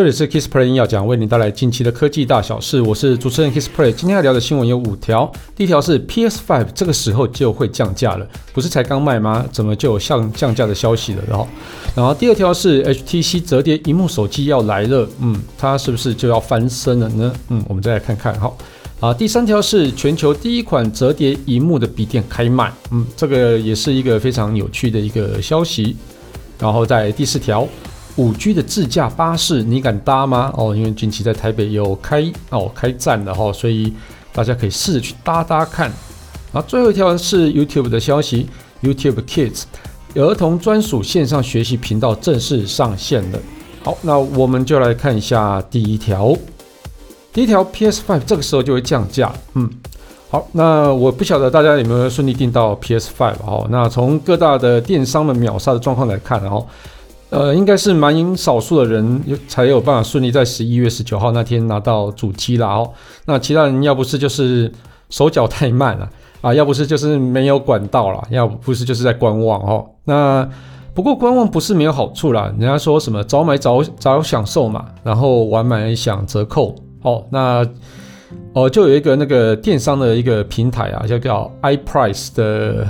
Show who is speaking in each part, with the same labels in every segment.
Speaker 1: 这里是 KissPlay 音要讲，为您带来近期的科技大小事。我是主持人 KissPlay，今天要聊的新闻有五条。第一条是 PS5 这个时候就会降价了，不是才刚卖吗？怎么就有降降价的消息了？然后，然后第二条是 HTC 折叠荧幕手机要来了，嗯，它是不是就要翻身了呢？嗯，我们再来看看。好，啊，第三条是全球第一款折叠荧幕的笔电开卖，嗯，这个也是一个非常有趣的一个消息。然后在第四条。五 G 的自驾巴士，你敢搭吗？哦，因为近期在台北有开哦开站的哈，所以大家可以试着去搭搭看。然后最后一条是 YouTube 的消息，YouTube Kids 儿童专属线上学习频道正式上线了。好，那我们就来看一下第一条。第一条 PS5 这个时候就会降价。嗯，好，那我不晓得大家有没有顺利订到 PS5 哦。那从各大的电商的秒杀的状况来看，然后。呃，应该是蛮少数的人才有办法顺利在十一月十九号那天拿到主机啦哦。那其他人要不是就是手脚太慢了啊，要不是就是没有管道了，要不是就是在观望哦。那不过观望不是没有好处啦，人家说什么早买早早享受嘛，然后晚买享折扣哦。那哦，就有一个那个电商的一个平台啊，叫叫 iPrice 的。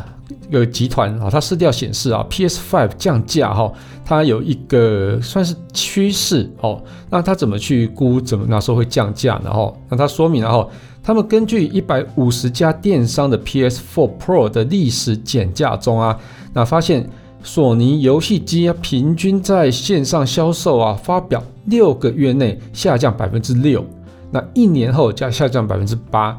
Speaker 1: 一个集团啊，它色调显示啊，PS Five 降价哈，它有一个算是趋势哦。那它怎么去估，怎么那时候会降价呢？哈，那它说明了哈，他们根据一百五十家电商的 PS Four Pro 的历史减价中啊，那发现索尼游戏机啊，平均在线上销售啊，发表六个月内下降百分之六，那一年后将下降百分之八。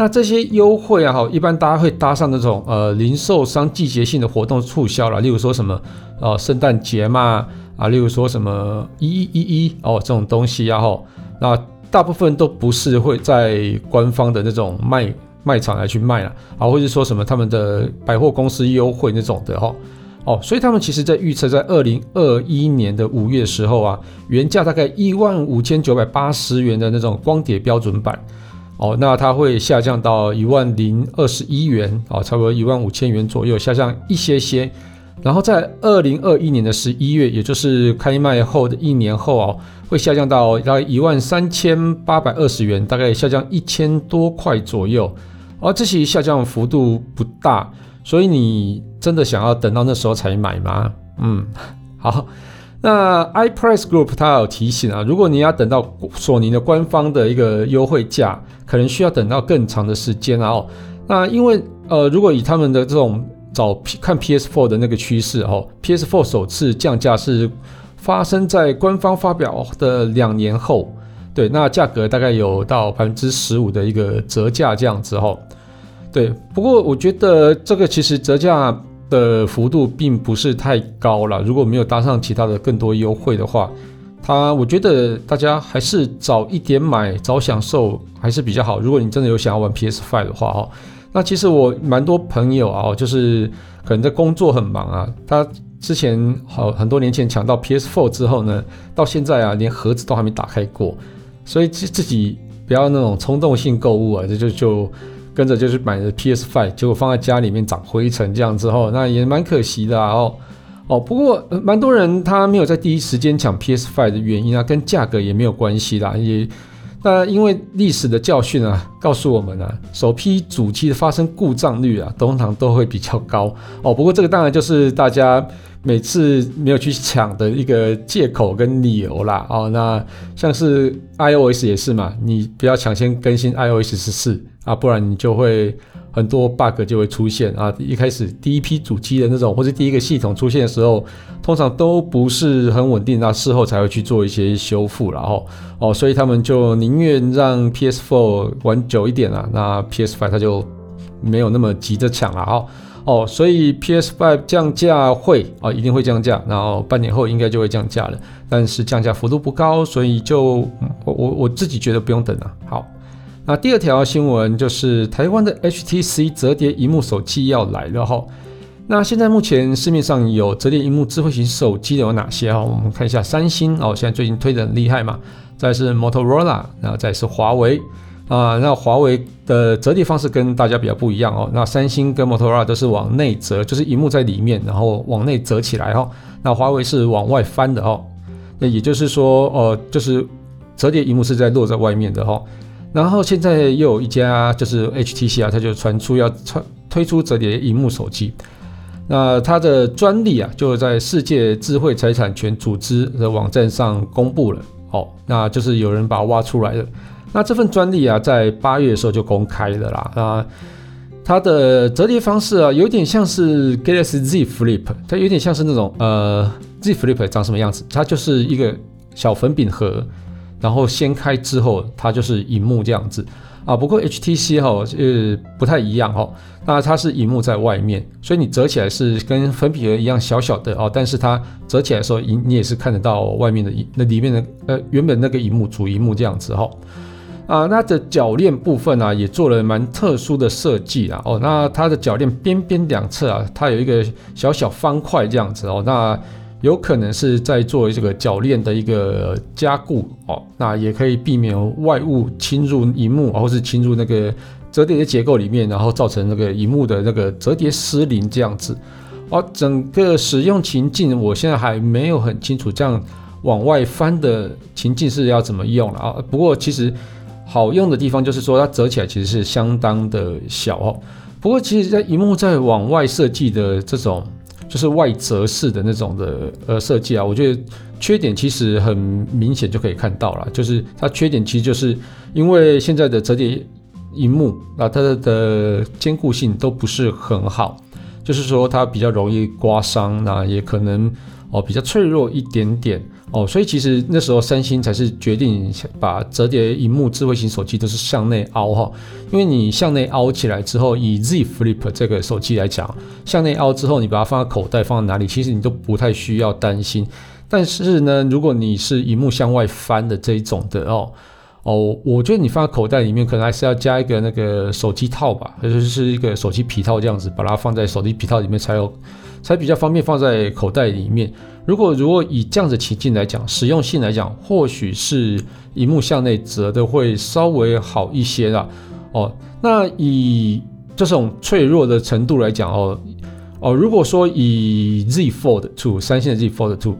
Speaker 1: 那这些优惠啊，哈，一般大家会搭上那种呃零售商季节性的活动促销啦，例如说什么呃圣诞节嘛，啊，例如说什么一一一一哦这种东西啊，哈，那大部分都不是会在官方的那种卖卖场来去卖啦，啊，或者说什么他们的百货公司优惠那种的哈，哦，所以他们其实在预测在二零二一年的五月时候啊，原价大概一万五千九百八十元的那种光碟标准版。哦，那它会下降到一万零二十一元，哦，差不多一万五千元左右，下降一些些。然后在二零二一年的十一月，也就是开卖后的一年后哦，会下降到大概一万三千八百二十元，大概下降一千多块左右。而这些下降幅度不大，所以你真的想要等到那时候才买吗？嗯，好。那 iPrice Group 它有提醒啊，如果你要等到索尼的官方的一个优惠价，可能需要等到更长的时间啊。哦那因为呃，如果以他们的这种找看 PS4 的那个趋势哦，PS4 首次降价是发生在官方发表的两年后，对，那价格大概有到百分之十五的一个折价这样子哦。对，不过我觉得这个其实折价。的幅度并不是太高了，如果没有搭上其他的更多优惠的话，它我觉得大家还是早一点买，早享受还是比较好。如果你真的有想要玩 PS5 的话，哦，那其实我蛮多朋友啊，就是可能在工作很忙啊，他之前好很多年前抢到 PS4 之后呢，到现在啊，连盒子都还没打开过，所以自自己不要那种冲动性购物啊，这就就。跟着就是买的 PS Five，结果放在家里面长灰尘，这样之后，那也蛮可惜的啊。哦哦，不过蛮多人他没有在第一时间抢 PS Five 的原因啊，跟价格也没有关系啦。也那因为历史的教训啊，告诉我们啊，首批主机的发生故障率啊，通常都会比较高哦。不过这个当然就是大家每次没有去抢的一个借口跟理由啦。哦，那像是 iOS 也是嘛，你不要抢先更新 iOS 十四。啊，不然你就会很多 bug 就会出现啊！一开始第一批主机的那种，或是第一个系统出现的时候，通常都不是很稳定，那事后才会去做一些修复，然后哦，所以他们就宁愿让 PS4 玩久一点啊，那 PS5 它就没有那么急着抢了哦哦，所以 PS5 降价会啊，一定会降价，然后半年后应该就会降价了，但是降价幅度不高，所以就我我我自己觉得不用等了，好。那第二条新闻就是台湾的 HTC 折叠荧幕手机要来了哈。那现在目前市面上有折叠荧幕智慧型手机的有哪些哈？我们看一下三星哦，现在最近推的很厉害嘛。再是 Motorola，然后再是华为啊。那华为的折叠方式跟大家比较不一样哦。那三星跟 Motorola 都是往内折，就是荧幕在里面，然后往内折起来哈。那华为是往外翻的哦。那也就是说，哦，就是折叠荧幕是在落在外面的哈。然后现在又有一家就是 HTC 啊，它就传出要传推出折叠荧幕手机。那它的专利啊，就在世界智慧财产权组织的网站上公布了。哦，那就是有人把它挖出来了。那这份专利啊，在八月的时候就公开了啦。啊，它的折叠方式啊，有点像是 Galaxy Z Flip，它有点像是那种呃 Z Flip 长什么样子？它就是一个小粉饼盒。然后掀开之后，它就是荧幕这样子啊。不过 HTC 哈、哦，呃，不太一样哈、那它是荧幕在外面，所以你折起来是跟粉笔盒一样小小的哦。但是它折起来的时候，你你也是看得到外面的那里面的呃原本那个荧幕主荧幕这样子哈、啊，那的铰链部分啊，也做了蛮特殊的设计啊。哦，那它的铰链边边两侧啊，它有一个小小方块这样子哦。那有可能是在做这个铰链的一个加固哦，那也可以避免外物侵入荧幕，或是侵入那个折叠的结构里面，然后造成那个荧幕的那个折叠失灵这样子。哦，整个使用情境我现在还没有很清楚，这样往外翻的情境是要怎么用了啊？不过其实好用的地方就是说它折起来其实是相当的小哦。不过其实，在荧幕在往外设计的这种。就是外折式的那种的呃设计啊，我觉得缺点其实很明显就可以看到了，就是它缺点其实就是因为现在的折叠荧幕啊，它的坚固性都不是很好，就是说它比较容易刮伤，那也可能哦比较脆弱一点点。哦，所以其实那时候三星才是决定把折叠荧幕智慧型手机都是向内凹哈，因为你向内凹起来之后，以 Z Flip 这个手机来讲，向内凹之后，你把它放在口袋，放在哪里，其实你都不太需要担心。但是呢，如果你是荧幕向外翻的这一种的哦哦，我觉得你放在口袋里面，可能还是要加一个那个手机套吧，或者是一个手机皮套这样子，把它放在手机皮套里面才有。才比较方便放在口袋里面。如果如果以这样子情境来讲，实用性来讲，或许是荧幕向内折的会稍微好一些啦。哦，那以这种脆弱的程度来讲，哦哦，如果说以 Z Fold 2，三星的 Z Fold 2，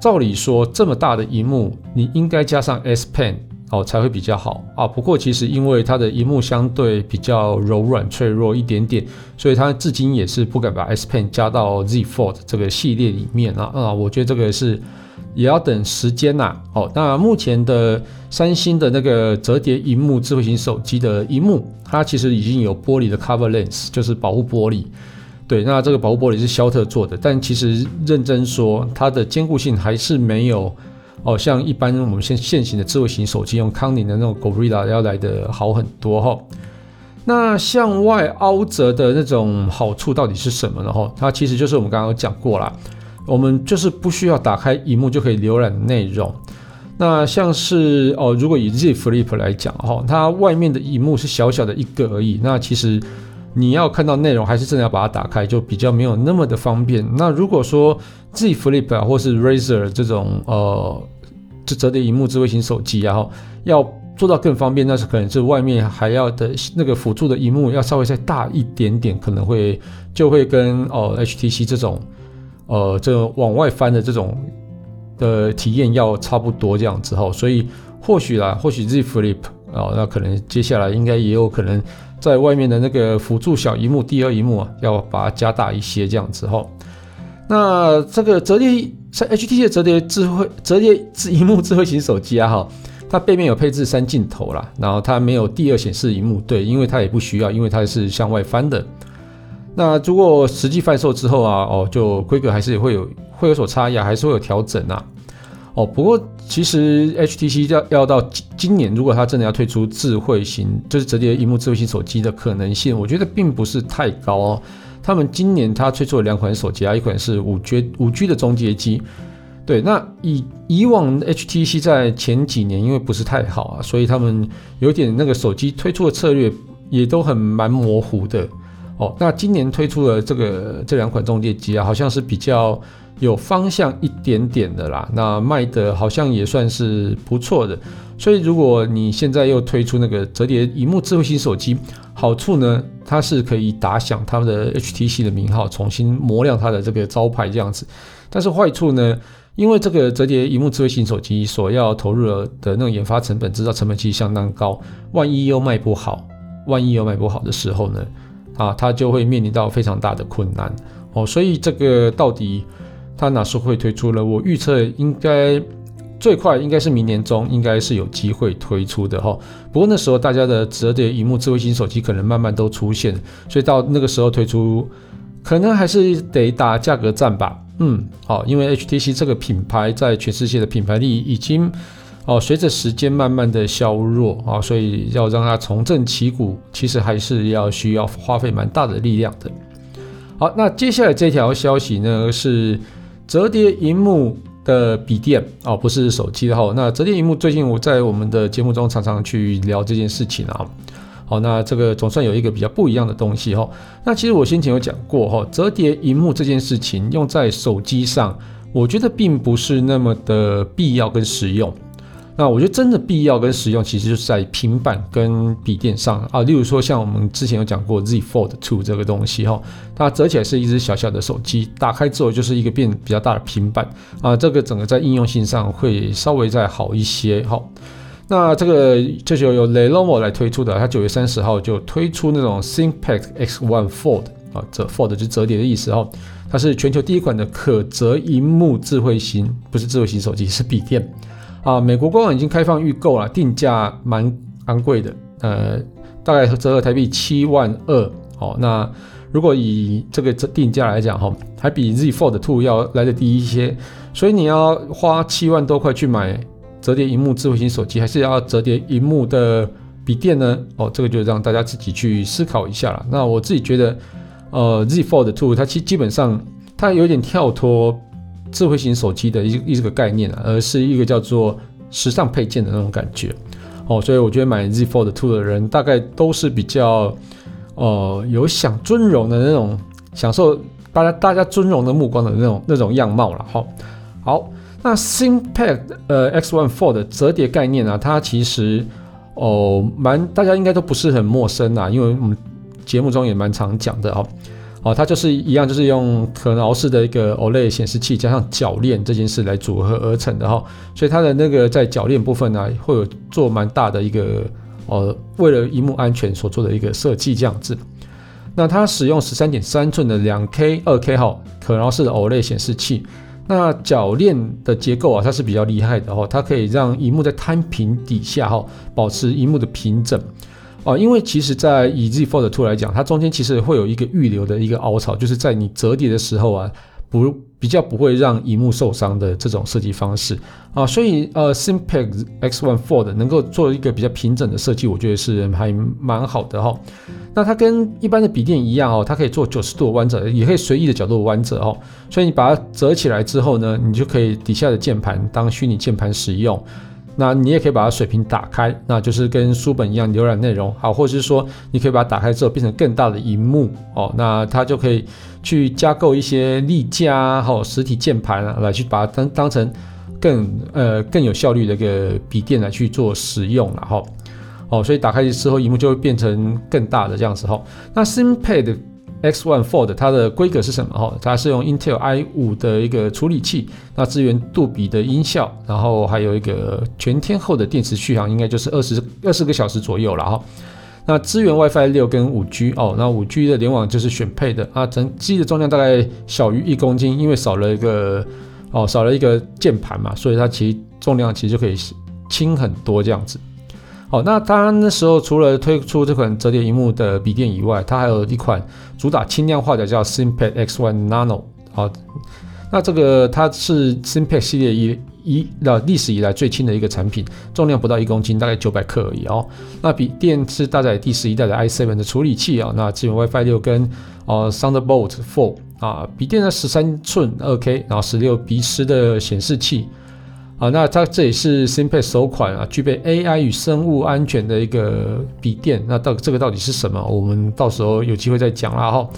Speaker 1: 照理说这么大的荧幕，你应该加上 S Pen。哦，才会比较好啊。不过其实因为它的荧幕相对比较柔软脆弱一点点，所以它至今也是不敢把 S Pen 加到 Z Fold 这个系列里面啊。啊，我觉得这个是也要等时间呐。哦，那目前的三星的那个折叠荧幕智慧型手机的荧幕，它其实已经有玻璃的 Cover Lens，就是保护玻璃。对，那这个保护玻璃是肖特做的，但其实认真说，它的坚固性还是没有。哦，像一般我们现现行的智慧型手机用康宁的那种 Gorilla 要来的好很多哈。那向外凹折的那种好处到底是什么呢？哈，它其实就是我们刚刚讲过啦，我们就是不需要打开荧幕就可以浏览内容。那像是哦，如果以 Z Flip 来讲哈，它外面的荧幕是小小的一个而已，那其实。你要看到内容，还是真的要把它打开，就比较没有那么的方便。那如果说 Z Flip 啊，或是 Razer 这种呃，这折叠萤幕智慧型手机，然后要做到更方便，那是可能是外面还要的那个辅助的萤幕要稍微再大一点点，可能会就会跟哦、HTC 这种呃这种往外翻的这种的体验要差不多这样子哈。所以或许啦，或许 Z Flip 啊、那可能接下来应该也有可能。在外面的那个辅助小荧幕，第二荧幕啊，要把它加大一些，这样子哈。那这个折叠三 HTC 的折叠智慧折叠智荧幕智慧型手机啊，哈，它背面有配置三镜头啦，然后它没有第二显示荧幕，对，因为它也不需要，因为它是向外翻的。那如果实际贩售之后啊，哦，就规格还是会有会有所差异啊，还是会有调整啊。哦，不过其实 HTC 要要到今今年，如果它真的要推出智慧型，就是折叠荧幕智慧型手机的可能性，我觉得并不是太高哦。他们今年它推出了两款手机啊，一款是五 G 五 G 的中阶机。对，那以以往 HTC 在前几年因为不是太好啊，所以他们有点那个手机推出的策略也都很蛮模糊的。哦，那今年推出了这个这两款中阶机啊，好像是比较。有方向一点点的啦，那卖的好像也算是不错的，所以如果你现在又推出那个折叠荧幕智慧型手机，好处呢，它是可以打响他们的 HTC 的名号，重新磨亮它的这个招牌这样子。但是坏处呢，因为这个折叠萤幕智慧型手机所要投入的的那种研发成本、制造成本其实相当高，万一又卖不好，万一又卖不好的时候呢，啊，它就会面临到非常大的困难哦。所以这个到底它哪时候会推出了？我预测应该。最快应该是明年中，应该是有机会推出的哈。不过那时候大家的折叠荧幕智慧型手机可能慢慢都出现，所以到那个时候推出，可能还是得打价格战吧。嗯，好，因为 HTC 这个品牌在全世界的品牌力已经哦，随着时间慢慢的削弱啊，所以要让它重振旗鼓，其实还是要需要花费蛮大的力量的。好，那接下来这条消息呢是折叠荧幕。的笔电哦，不是手机的哈。那折叠荧幕最近我在我们的节目中常常去聊这件事情啊。好，那这个总算有一个比较不一样的东西哈。那其实我先前有讲过哈，折叠荧幕这件事情用在手机上，我觉得并不是那么的必要跟实用。那我觉得真的必要跟实用，其实就是在平板跟笔电上啊。例如说，像我们之前有讲过 Z Fold 2这个东西哈，它折起来是一只小小的手机，打开之后就是一个变比较大的平板啊。这个整个在应用性上会稍微再好一些哈。那这个这就由 Lenovo 来推出的，它九月三十号就推出那种 ThinkPad X1 Fold 啊，这 Fold 就折叠的意思哈。它是全球第一款的可折萤幕智慧型，不是智慧型手机，是笔电。啊，美国官网已经开放预购了，定价蛮昂贵的，呃，大概折合台币七万二。好，那如果以这个定价来讲，哈，还比 Z Fold 2要来得低一些。所以你要花七万多块去买折叠荧幕智慧型手机，还是要折叠荧幕的笔电呢？哦，这个就让大家自己去思考一下了。那我自己觉得，呃，Z Fold 2它其基本上它有点跳脱。智慧型手机的一一这个概念啊，而是一个叫做时尚配件的那种感觉哦，所以我觉得买 Z Fold 2的人大概都是比较呃有想尊荣的那种，享受大家大家尊荣的目光的那种那种样貌了哈。好，那 ThinkPad 呃 X One Fold 的折叠概念啊，它其实哦蛮大家应该都不是很陌生啦，因为我们节目中也蛮常讲的哦。哦，它就是一样，就是用可挠式的一个 OLED 显示器加上铰链这件事来组合而成的哈，所以它的那个在铰链部分呢，会有做蛮大的一个呃，为了荧幕安全所做的一个设计这样子。那它使用十三点三寸的两 K 二 K 哈可挠式的 OLED 显示器，那铰链的结构啊，它是比较厉害的哈，它可以让荧幕在摊平底下哈，保持荧幕的平整。哦，因为其实，在以 Z Fold 2来讲，它中间其实会有一个预留的一个凹槽，就是在你折叠的时候啊，不比较不会让荧幕受伤的这种设计方式啊，所以呃，ThinkPad X1 Fold 能够做一个比较平整的设计，我觉得是还蛮好的哈。那它跟一般的笔电一样哦，它可以做九十度弯折，也可以随意的角度弯折哦，所以你把它折起来之后呢，你就可以底下的键盘当虚拟键盘使用。那你也可以把它水平打开，那就是跟书本一样浏览内容，好，或者是说你可以把它打开之后变成更大的荧幕。哦，那它就可以去加购一些立架和实体键盘啊，来去把它当当成更呃更有效率的一个笔电来去做使用了哈，哦，所以打开之后荧幕就会变成更大的这样子哈，那 ThinkPad。X1 Fold 它的规格是什么？哈，它是用 Intel i5 的一个处理器，那支援杜比的音效，然后还有一个全天候的电池续航，应该就是二十二十个小时左右了哈。那支援 WiFi 六跟五 G 哦，那五 G 的联网就是选配的啊，整机的重量大概小于一公斤，因为少了一个哦少了一个键盘嘛，所以它其实重量其实就可以轻很多这样子。好，那它那时候除了推出这款折叠荧幕的笔电以外，它还有一款主打轻量化的叫 ThinPad X1 Nano。好，那这个它是 ThinPad 系列一一的历史以来最轻的一个产品，重量不到一公斤，大概九百克而已哦。那笔电是搭载第十一代的 i7 的处理器啊，那支援 WiFi 六跟呃 Thunderbolt 4啊，笔电呢十三寸二 K，然后十六比十的显示器。啊，那它这也是 ThinkPad 首款啊，具备 AI 与生物安全的一个笔电。那到这个到底是什么？我们到时候有机会再讲啦哈。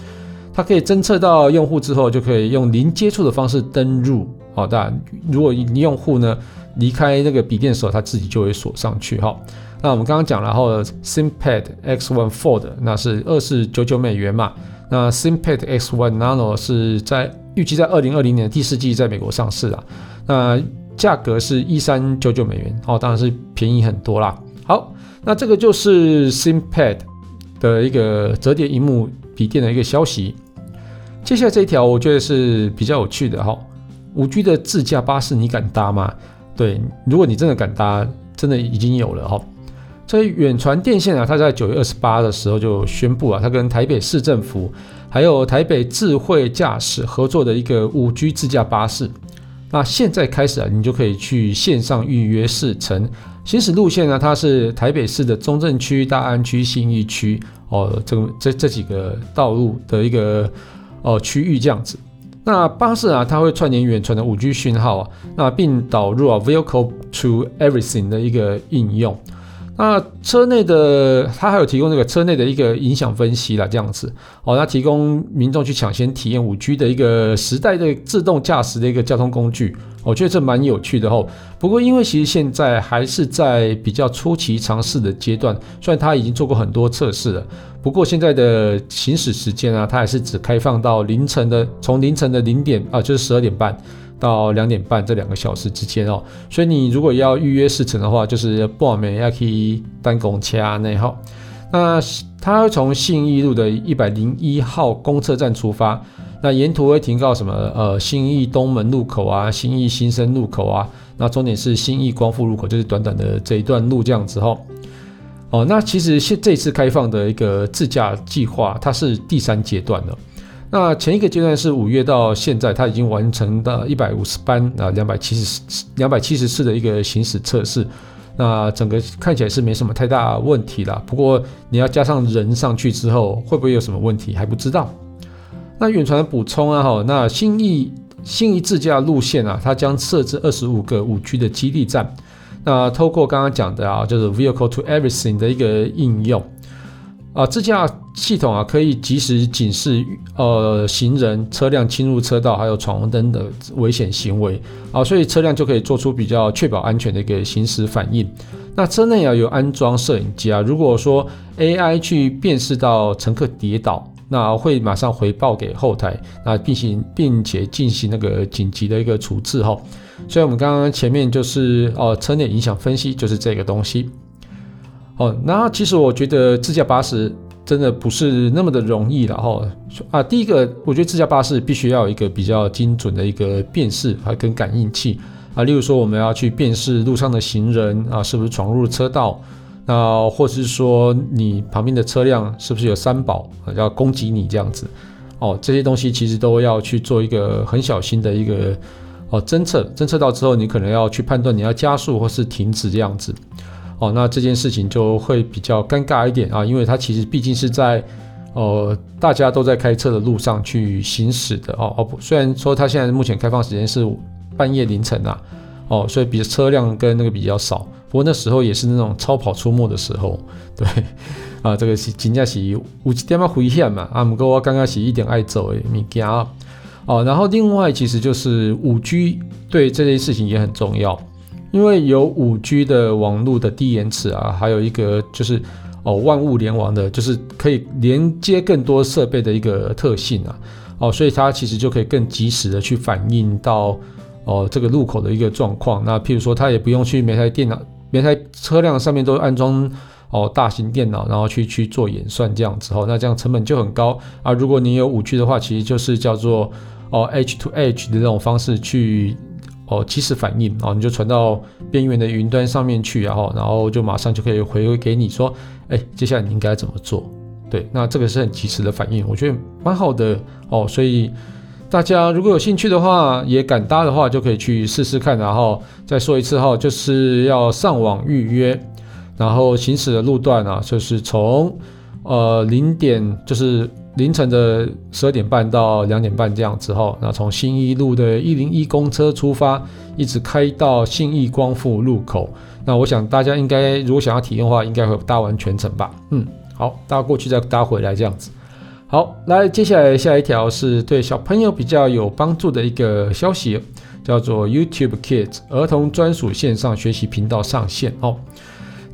Speaker 1: 它可以侦测到用户之后，就可以用零接触的方式登入。好，当然，如果用户呢离开那个笔电的时候，它自己就会锁上去哈。那我们刚刚讲了，然后 ThinkPad X1 Fold 那是二四九九美元嘛。那 ThinkPad X1 Nano 是在预计在二零二零年第四季在美国上市啊。那价格是一三九九美元哦，当然是便宜很多啦。好，那这个就是 ThinkPad 的一个折叠荧幕笔电的一个消息。接下来这一条我觉得是比较有趣的哈，五 G 的自驾巴士你敢搭吗？对，如果你真的敢搭，真的已经有了哈。所以远传电线啊，它在九月二十八的时候就宣布啊，它跟台北市政府还有台北智慧驾驶合作的一个五 G 自驾巴士。那现在开始啊，你就可以去线上预约试乘，行驶路线呢，它是台北市的中正区、大安区、信义区哦，这个这这几个道路的一个哦区域这样子。那巴士啊，它会串联远传的五 G 讯号啊，那并导入啊 Vehicle to Everything 的一个应用。那车内的它还有提供那个车内的一个影响分析啦，这样子哦，那提供民众去抢先体验五 G 的一个时代的自动驾驶的一个交通工具，我觉得这蛮有趣的哦。不过因为其实现在还是在比较初期尝试的阶段，虽然它已经做过很多测试了，不过现在的行驶时间啊，它还是只开放到凌晨的，从凌晨的零点啊，就是十二点半。到两点半这两个小时之间哦，所以你如果要预约试乘的话，就是报名要可以单公掐内号。那它会从信义路的一百零一号公车站出发，那沿途会停靠什么？呃，信义东门路口啊，信义新生路口啊，那终点是信义光复路口，就是短短的这一段路这样子哈。哦，那其实现这次开放的一个自驾计划，它是第三阶段了。那前一个阶段是五月到现在，它已经完成到一百五十班啊，两百七十两百七十次的一个行驶测试。那整个看起来是没什么太大问题啦。不过你要加上人上去之后，会不会有什么问题还不知道。那远传补充啊，哈，那新义新义自驾路线啊，它将设置二十五个五 G 的基地站。那透过刚刚讲的啊，就是 Vehicle to Everything 的一个应用。啊，自驾系统啊，可以及时警示呃行人、车辆侵入车道，还有闯红灯的危险行为啊，所以车辆就可以做出比较确保安全的一个行驶反应。那车内啊有安装摄影机啊，如果说 AI 去辨识到乘客跌倒，那会马上回报给后台，那并行并且进行那个紧急的一个处置哈。所以我们刚刚前面就是哦车内影响分析就是这个东西。哦，那其实我觉得自驾巴士真的不是那么的容易了哈。啊，第一个，我觉得自驾巴士必须要有一个比较精准的一个辨识和跟感应器啊，例如说我们要去辨识路上的行人啊是不是闯入车道，那或是说你旁边的车辆是不是有三宝要攻击你这样子。哦，这些东西其实都要去做一个很小心的一个哦侦测，侦测到之后你可能要去判断你要加速或是停止这样子。哦，那这件事情就会比较尴尬一点啊，因为它其实毕竟是在，呃，大家都在开车的路上去行驶的哦哦不，虽然说它现在目前开放时间是半夜凌晨啊，哦，所以比车辆跟那个比较少，不过那时候也是那种超跑出没的时候，对，啊，这个是真的是有一点嘛危险嘛，啊，不过我刚刚是一点爱走的物件啊，哦，然后另外其实就是五 G 对这件事情也很重要。因为有五 G 的网络的低延迟啊，还有一个就是哦万物联网的，就是可以连接更多设备的一个特性啊，哦，所以它其实就可以更及时的去反映到哦这个路口的一个状况。那譬如说，它也不用去每台电脑、每台车辆上面都安装哦大型电脑，然后去去做演算这样子哦，那这样成本就很高啊。如果你有五 G 的话，其实就是叫做哦 H to H 的这种方式去。哦，即时反应哦，你就传到边缘的云端上面去，然后，然后就马上就可以回馈给你说，哎，接下来你应该怎么做？对，那这个是很及时的反应，我觉得蛮好的哦。所以大家如果有兴趣的话，也敢搭的话，就可以去试试看。然后再说一次哈，就是要上网预约，然后行驶的路段啊，就是从呃零点就是。凌晨的十二点半到两点半这样之后，那从新一路的一零一公车出发，一直开到信义光复路口。那我想大家应该如果想要体验的话，应该会搭完全程吧？嗯，好，搭过去再搭回来这样子。好，来接下来下一条是对小朋友比较有帮助的一个消息，叫做 YouTube Kids 儿童专属线上学习频道上线哦。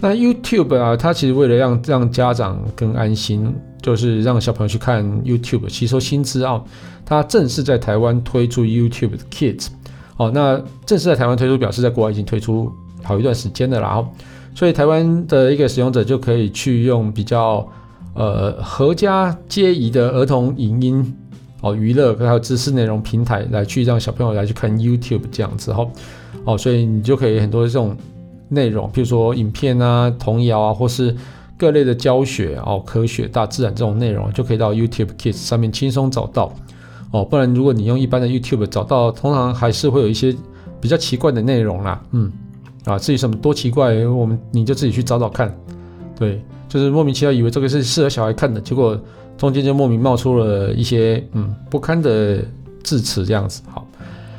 Speaker 1: 那 YouTube 啊，它其实为了让让家长更安心。就是让小朋友去看 YouTube 吸收新知啊，它正式在台湾推出 YouTube Kids 哦，那正式在台湾推出，表示在国外已经推出好一段时间的啦。然后，所以台湾的一个使用者就可以去用比较呃合家皆宜的儿童影音哦娱乐还有知识内容平台来去让小朋友来去看 YouTube 这样子哈。哦，所以你就可以很多这种内容，比如说影片啊、童谣啊，或是各类的教学哦、科学、大自然这种内容，就可以到 YouTube Kids 上面轻松找到。哦，不然如果你用一般的 YouTube 找到，通常还是会有一些比较奇怪的内容啦。嗯，啊，至于什么多奇怪，我们你就自己去找找看。对，就是莫名其妙以为这个是适合小孩看的，结果中间就莫名冒出了一些嗯不堪的字词这样子。好，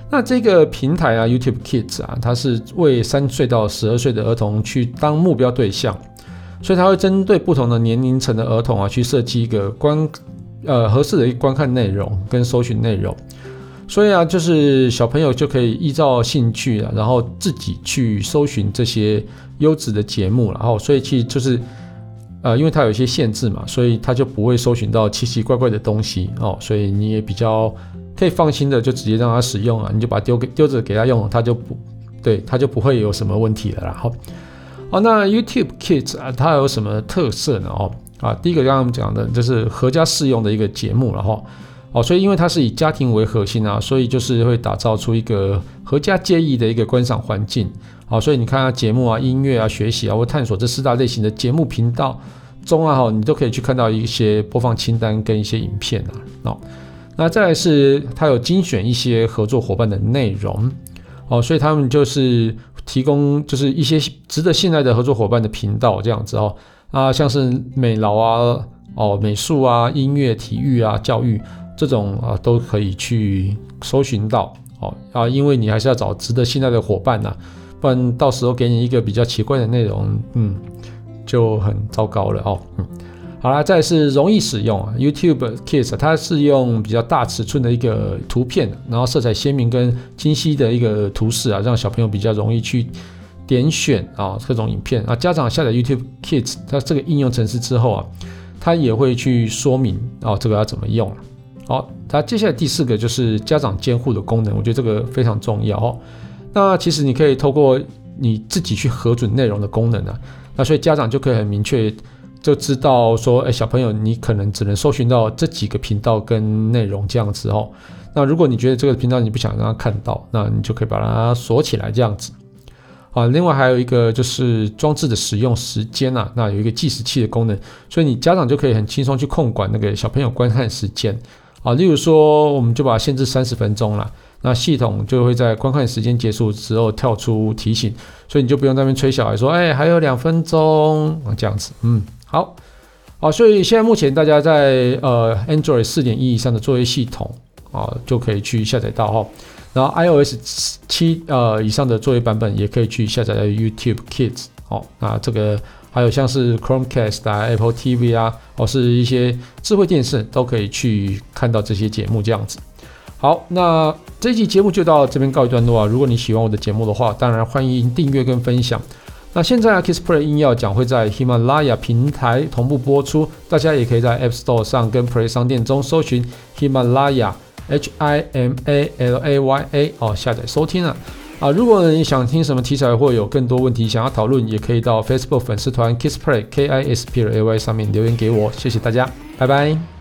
Speaker 1: 那这个平台啊，YouTube Kids 啊，它是为三岁到十二岁的儿童去当目标对象，所以它会针对不同的年龄层的儿童啊，去设计一个观。呃，合适的一个观看内容跟搜寻内容，所以啊，就是小朋友就可以依照兴趣啊，然后自己去搜寻这些优质的节目，然后所以其实就是呃，因为它有一些限制嘛，所以它就不会搜寻到奇奇怪怪的东西哦，所以你也比较可以放心的就直接让它使用啊，你就把它丢给丢着给他用，它就不对，它就不会有什么问题了。然后，好，那 YouTube Kids 啊，它有什么特色呢？哦。啊，第一个刚刚我们讲的就是合家适用的一个节目，然后哦，所以因为它是以家庭为核心啊，所以就是会打造出一个合家皆宜的一个观赏环境。好，所以你看啊，节目啊、音乐啊、学习啊或探索这四大类型的节目频道中啊，哈，你都可以去看到一些播放清单跟一些影片啊。哦，那再来是它有精选一些合作伙伴的内容，哦，所以他们就是提供就是一些值得信赖的合作伙伴的频道这样子哦。啊，像是美劳啊、哦美术啊、音乐、体育啊、教育这种啊，都可以去搜寻到哦啊，因为你还是要找值得信赖的伙伴呐、不然到时候给你一个比较奇怪的内容，嗯，就很糟糕了哦。嗯，好啦，再是容易使用啊，YouTube Kids 它是用比较大尺寸的一个图片，然后色彩鲜明跟清晰的一个图示啊，让小朋友比较容易去。点选啊，各种影片啊，家长下载 YouTube Kids 它这个应用程式之后啊，它也会去说明啊，这个要怎么用。好，它接下来第四个就是家长监护的功能，我觉得这个非常重要哦。那其实你可以透过你自己去核准内容的功能啊，那所以家长就可以很明确就知道说，哎，小朋友你可能只能搜寻到这几个频道跟内容这样子哦。那如果你觉得这个频道你不想让他看到，那你就可以把它锁起来这样子。啊，另外还有一个就是装置的使用时间啊，那有一个计时器的功能，所以你家长就可以很轻松去控管那个小朋友观看时间啊。例如说，我们就把它限制三十分钟了，那系统就会在观看时间结束之后跳出提醒，所以你就不用在那边催小孩说，哎，还有两分钟啊，这样子。嗯，好，好，所以现在目前大家在呃 Android 四点一以上的作业系统啊，就可以去下载到哈。然后 iOS 七呃以上的作业版本也可以去下载到 YouTube Kids 哦，那这个还有像是 Chromecast 啊、Apple TV 啊，或、是一些智慧电视都可以去看到这些节目这样子。好，那这一期节目就到这边告一段落啊。如果你喜欢我的节目的话，当然欢迎订阅跟分享。那现在啊，Kissplay 硬要讲会在喜马拉雅平台同步播出，大家也可以在 App Store 上跟 Play 商店中搜寻喜马拉雅。H I M A L A Y A 哦，下载收听了啊！如果你想听什么题材，或有更多问题想要讨论，也可以到 Facebook 粉丝团 Kissplay（K I S P L A Y） 上面留言给我。谢谢大家，拜拜。